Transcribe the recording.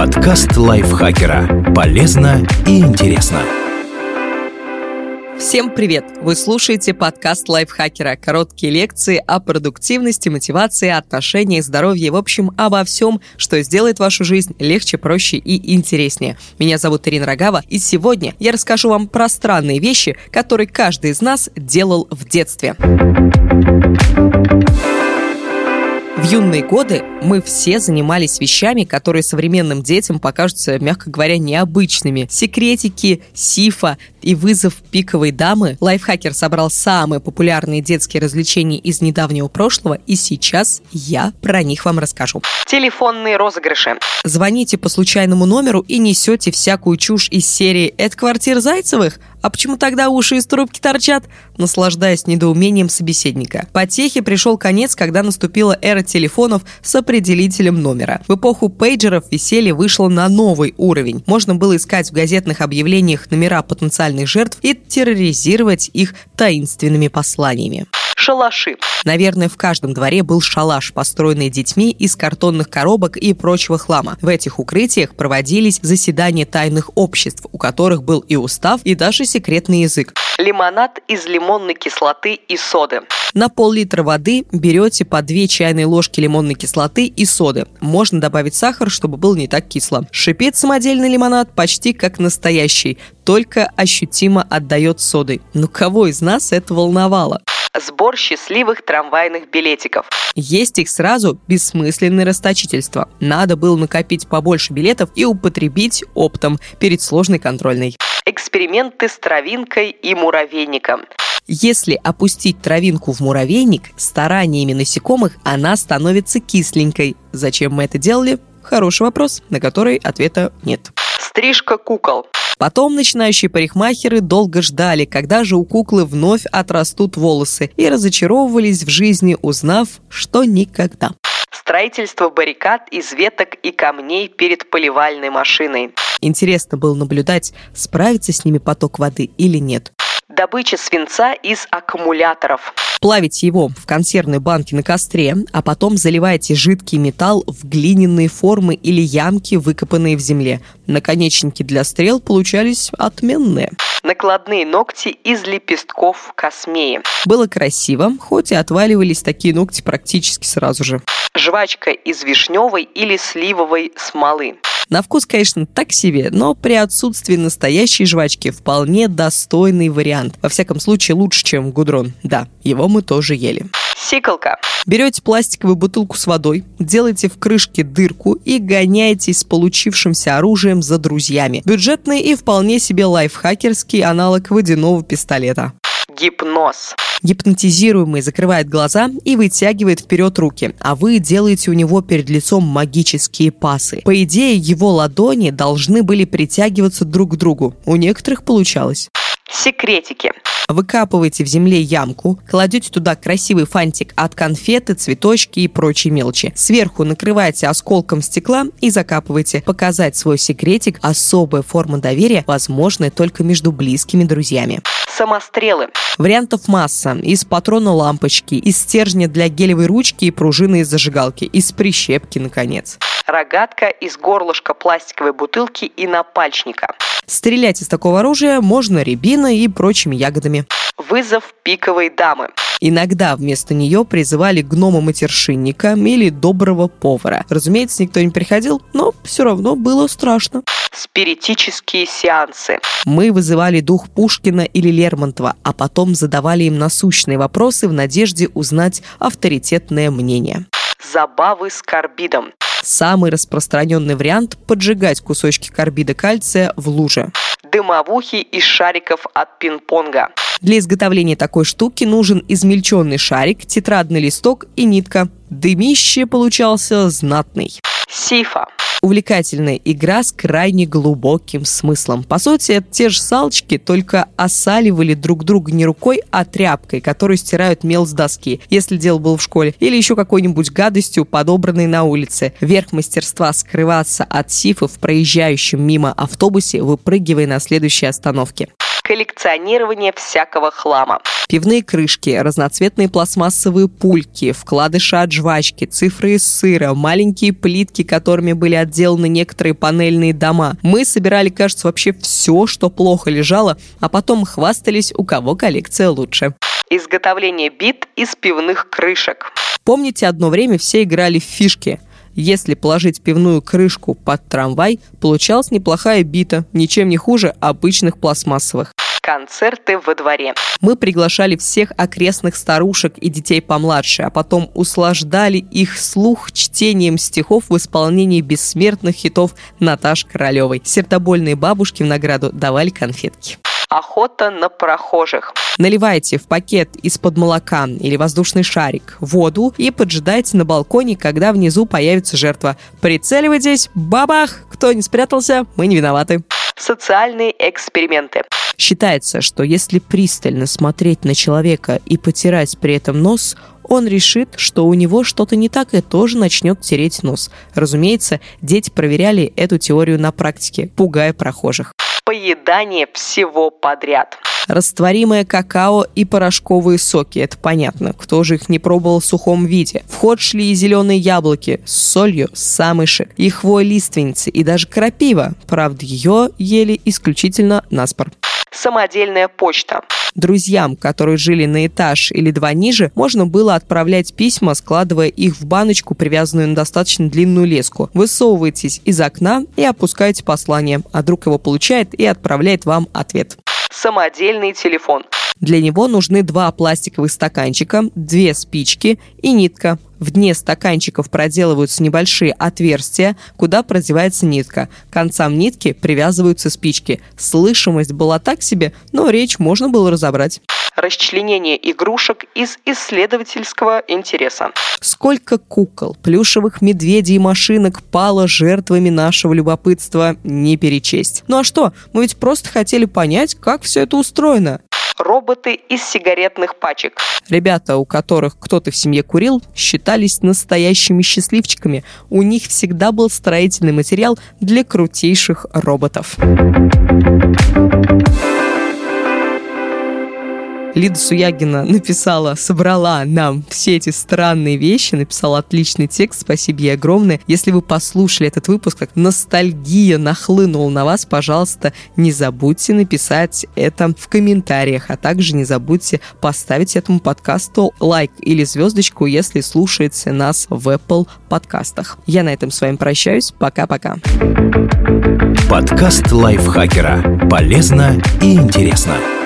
Подкаст лайфхакера. Полезно и интересно. Всем привет! Вы слушаете подкаст лайфхакера. Короткие лекции о продуктивности, мотивации, отношениях, здоровье, в общем, обо всем, что сделает вашу жизнь легче, проще и интереснее. Меня зовут Ирина Рогава, и сегодня я расскажу вам про странные вещи, которые каждый из нас делал в детстве. В юные годы мы все занимались вещами, которые современным детям покажутся, мягко говоря, необычными. Секретики, сифа и вызов пиковой дамы. Лайфхакер собрал самые популярные детские развлечения из недавнего прошлого, и сейчас я про них вам расскажу. Телефонные розыгрыши. Звоните по случайному номеру и несете всякую чушь из серии «Это квартира Зайцевых?» А почему тогда уши из трубки торчат? Наслаждаясь недоумением собеседника. Потехе пришел конец, когда наступила эра телефонов с определителем номера. В эпоху пейджеров веселье вышло на новый уровень. Можно было искать в газетных объявлениях номера потенциальных жертв и терроризировать их таинственными посланиями шалаши. Наверное, в каждом дворе был шалаш, построенный детьми из картонных коробок и прочего хлама. В этих укрытиях проводились заседания тайных обществ, у которых был и устав, и даже секретный язык. Лимонад из лимонной кислоты и соды. На пол-литра воды берете по 2 чайные ложки лимонной кислоты и соды. Можно добавить сахар, чтобы было не так кисло. Шипит самодельный лимонад почти как настоящий, только ощутимо отдает содой. Но кого из нас это волновало? Сбор счастливых трамвайных билетиков. Есть их сразу бессмысленное расточительство. Надо было накопить побольше билетов и употребить оптом перед сложной контрольной. Эксперименты с травинкой и муравейником. Если опустить травинку в муравейник, стараниями насекомых она становится кисленькой. Зачем мы это делали? Хороший вопрос, на который ответа нет. Стрижка кукол. Потом начинающие парикмахеры долго ждали, когда же у куклы вновь отрастут волосы, и разочаровывались в жизни, узнав, что никогда строительство баррикад из веток и камней перед поливальной машиной. Интересно было наблюдать, справится с ними поток воды или нет. Добыча свинца из аккумуляторов. Плавите его в консервной банке на костре, а потом заливайте жидкий металл в глиняные формы или ямки, выкопанные в земле. Наконечники для стрел получались отменные. Накладные ногти из лепестков космеи. Было красиво, хоть и отваливались такие ногти практически сразу же. Жвачка из вишневой или сливовой смолы. На вкус, конечно, так себе, но при отсутствии настоящей жвачки вполне достойный вариант. Во всяком случае, лучше, чем гудрон. Да, его мы тоже ели. Сиколка. Берете пластиковую бутылку с водой, делаете в крышке дырку и гоняетесь с получившимся оружием за друзьями. Бюджетный и вполне себе лайфхакерский аналог водяного пистолета. Гипноз. Гипнотизируемый закрывает глаза и вытягивает вперед руки, а вы делаете у него перед лицом магические пасы. По идее, его ладони должны были притягиваться друг к другу. У некоторых получалось. Секретики. Выкапываете в земле ямку, кладете туда красивый фантик от конфеты, цветочки и прочие мелочи. Сверху накрываете осколком стекла и закапываете. Показать свой секретик – особая форма доверия, возможная только между близкими друзьями самострелы. Вариантов масса. Из патрона лампочки, из стержня для гелевой ручки и пружины из зажигалки, из прищепки, наконец. Рогатка из горлышка пластиковой бутылки и напальчника. Стрелять из такого оружия можно рябиной и прочими ягодами. Вызов пиковой дамы. Иногда вместо нее призывали гнома-матершинника или доброго повара. Разумеется, никто не приходил, но все равно было страшно. Спиритические сеансы. Мы вызывали дух Пушкина или Лермонтова, а потом задавали им насущные вопросы в надежде узнать авторитетное мнение. Забавы с карбидом. Самый распространенный вариант – поджигать кусочки карбида кальция в луже. Дымовухи из шариков от пинг-понга. Для изготовления такой штуки нужен измельченный шарик, тетрадный листок и нитка. Дымище получался знатный. Сифа. Увлекательная игра с крайне глубоким смыслом. По сути, те же салочки, только осаливали друг друга не рукой, а тряпкой, которую стирают мел с доски, если дело было в школе, или еще какой-нибудь гадостью, подобранной на улице. Верх мастерства скрываться от сифа в проезжающем мимо автобусе, выпрыгивая на следующей остановке коллекционирование всякого хлама. Пивные крышки, разноцветные пластмассовые пульки, вкладыши от жвачки, цифры из сыра, маленькие плитки, которыми были отделаны некоторые панельные дома. Мы собирали, кажется, вообще все, что плохо лежало, а потом хвастались, у кого коллекция лучше. Изготовление бит из пивных крышек. Помните, одно время все играли в фишки – если положить пивную крышку под трамвай, получалась неплохая бита, ничем не хуже обычных пластмассовых концерты во дворе. Мы приглашали всех окрестных старушек и детей помладше, а потом услаждали их слух чтением стихов в исполнении бессмертных хитов Наташи Королевой. Сердобольные бабушки в награду давали конфетки охота на прохожих. Наливайте в пакет из-под молока или воздушный шарик воду и поджидайте на балконе, когда внизу появится жертва. Прицеливайтесь, бабах! Кто не спрятался, мы не виноваты. Социальные эксперименты. Считается, что если пристально смотреть на человека и потирать при этом нос, он решит, что у него что-то не так и тоже начнет тереть нос. Разумеется, дети проверяли эту теорию на практике, пугая прохожих. Поедание всего подряд. Растворимое какао и порошковые соки, это понятно. Кто же их не пробовал в сухом виде? В ход шли и зеленые яблоки с солью, самыши, и хвоя лиственницы, и даже крапива. Правда, ее ели исключительно наспор самодельная почта. Друзьям, которые жили на этаж или два ниже, можно было отправлять письма, складывая их в баночку, привязанную на достаточно длинную леску. Высовываетесь из окна и опускаете послание, а друг его получает и отправляет вам ответ. Самодельный телефон. Для него нужны два пластиковых стаканчика, две спички и нитка. В дне стаканчиков проделываются небольшие отверстия, куда продевается нитка. К концам нитки привязываются спички. Слышимость была так себе, но речь можно было разобрать расчленение игрушек из исследовательского интереса. Сколько кукол, плюшевых медведей и машинок пало жертвами нашего любопытства, не перечесть. Ну а что, мы ведь просто хотели понять, как все это устроено роботы из сигаретных пачек. Ребята, у которых кто-то в семье курил, считались настоящими счастливчиками. У них всегда был строительный материал для крутейших роботов. Лида Суягина написала, собрала нам все эти странные вещи, написала отличный текст, спасибо ей огромное. Если вы послушали этот выпуск, как ностальгия нахлынула на вас, пожалуйста, не забудьте написать это в комментариях, а также не забудьте поставить этому подкасту лайк или звездочку, если слушаете нас в Apple подкастах. Я на этом с вами прощаюсь. Пока-пока. Подкаст лайфхакера. Полезно и интересно.